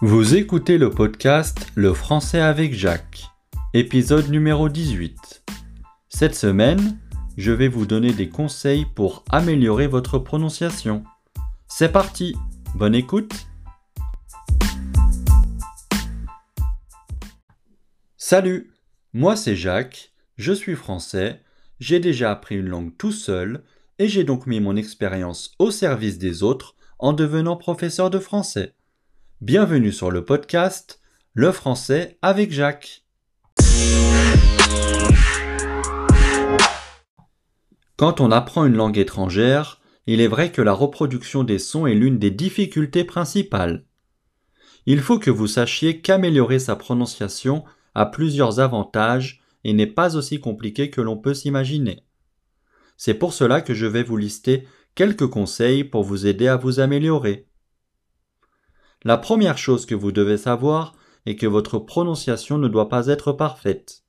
Vous écoutez le podcast Le français avec Jacques, épisode numéro 18. Cette semaine, je vais vous donner des conseils pour améliorer votre prononciation. C'est parti, bonne écoute Salut, moi c'est Jacques, je suis français, j'ai déjà appris une langue tout seul et j'ai donc mis mon expérience au service des autres en devenant professeur de français. Bienvenue sur le podcast Le français avec Jacques. Quand on apprend une langue étrangère, il est vrai que la reproduction des sons est l'une des difficultés principales. Il faut que vous sachiez qu'améliorer sa prononciation a plusieurs avantages et n'est pas aussi compliqué que l'on peut s'imaginer. C'est pour cela que je vais vous lister quelques conseils pour vous aider à vous améliorer. La première chose que vous devez savoir est que votre prononciation ne doit pas être parfaite.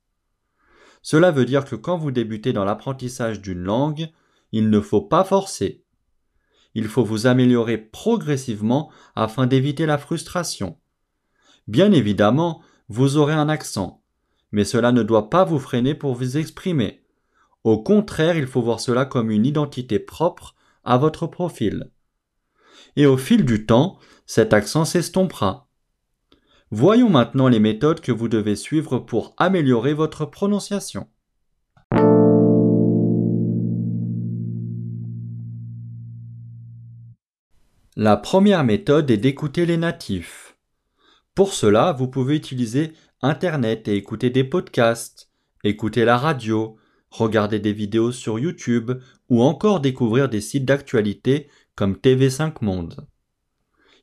Cela veut dire que quand vous débutez dans l'apprentissage d'une langue, il ne faut pas forcer. Il faut vous améliorer progressivement afin d'éviter la frustration. Bien évidemment, vous aurez un accent, mais cela ne doit pas vous freiner pour vous exprimer. Au contraire, il faut voir cela comme une identité propre à votre profil. Et au fil du temps, cet accent s'estompera. Voyons maintenant les méthodes que vous devez suivre pour améliorer votre prononciation. La première méthode est d'écouter les natifs. Pour cela, vous pouvez utiliser Internet et écouter des podcasts, écouter la radio, regarder des vidéos sur YouTube ou encore découvrir des sites d'actualité comme TV5 Monde.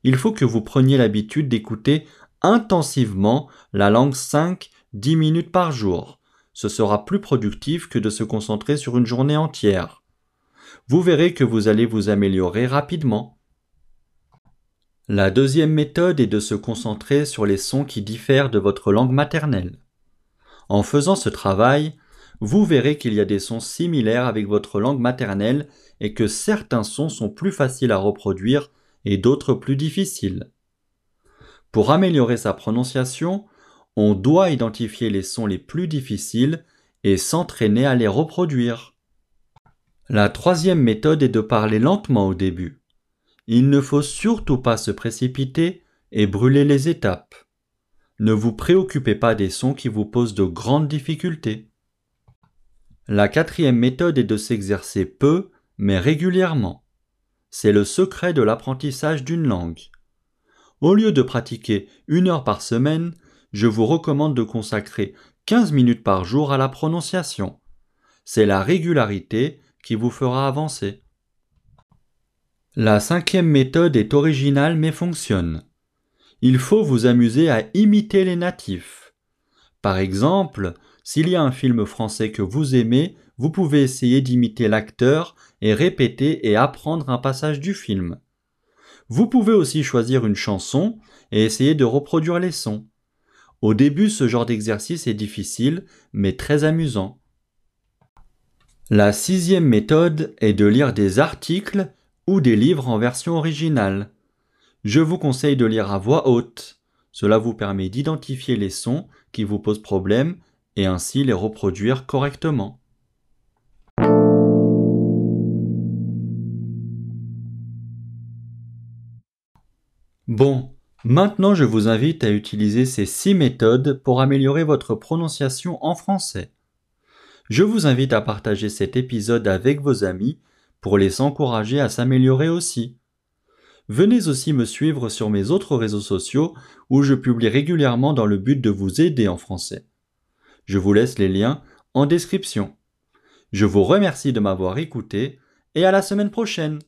Il faut que vous preniez l'habitude d'écouter intensivement la langue 5-10 minutes par jour. Ce sera plus productif que de se concentrer sur une journée entière. Vous verrez que vous allez vous améliorer rapidement. La deuxième méthode est de se concentrer sur les sons qui diffèrent de votre langue maternelle. En faisant ce travail, vous verrez qu'il y a des sons similaires avec votre langue maternelle et que certains sons sont plus faciles à reproduire et d'autres plus difficiles. Pour améliorer sa prononciation, on doit identifier les sons les plus difficiles et s'entraîner à les reproduire. La troisième méthode est de parler lentement au début. Il ne faut surtout pas se précipiter et brûler les étapes. Ne vous préoccupez pas des sons qui vous posent de grandes difficultés. La quatrième méthode est de s'exercer peu, mais régulièrement. C'est le secret de l'apprentissage d'une langue. Au lieu de pratiquer une heure par semaine, je vous recommande de consacrer 15 minutes par jour à la prononciation. C'est la régularité qui vous fera avancer. La cinquième méthode est originale mais fonctionne. Il faut vous amuser à imiter les natifs. Par exemple, s'il y a un film français que vous aimez, vous pouvez essayer d'imiter l'acteur et répéter et apprendre un passage du film. Vous pouvez aussi choisir une chanson et essayer de reproduire les sons. Au début, ce genre d'exercice est difficile, mais très amusant. La sixième méthode est de lire des articles ou des livres en version originale. Je vous conseille de lire à voix haute. Cela vous permet d'identifier les sons qui vous posent problème et ainsi les reproduire correctement. Bon, maintenant je vous invite à utiliser ces six méthodes pour améliorer votre prononciation en français. Je vous invite à partager cet épisode avec vos amis pour les encourager à s'améliorer aussi. Venez aussi me suivre sur mes autres réseaux sociaux où je publie régulièrement dans le but de vous aider en français. Je vous laisse les liens en description. Je vous remercie de m'avoir écouté et à la semaine prochaine.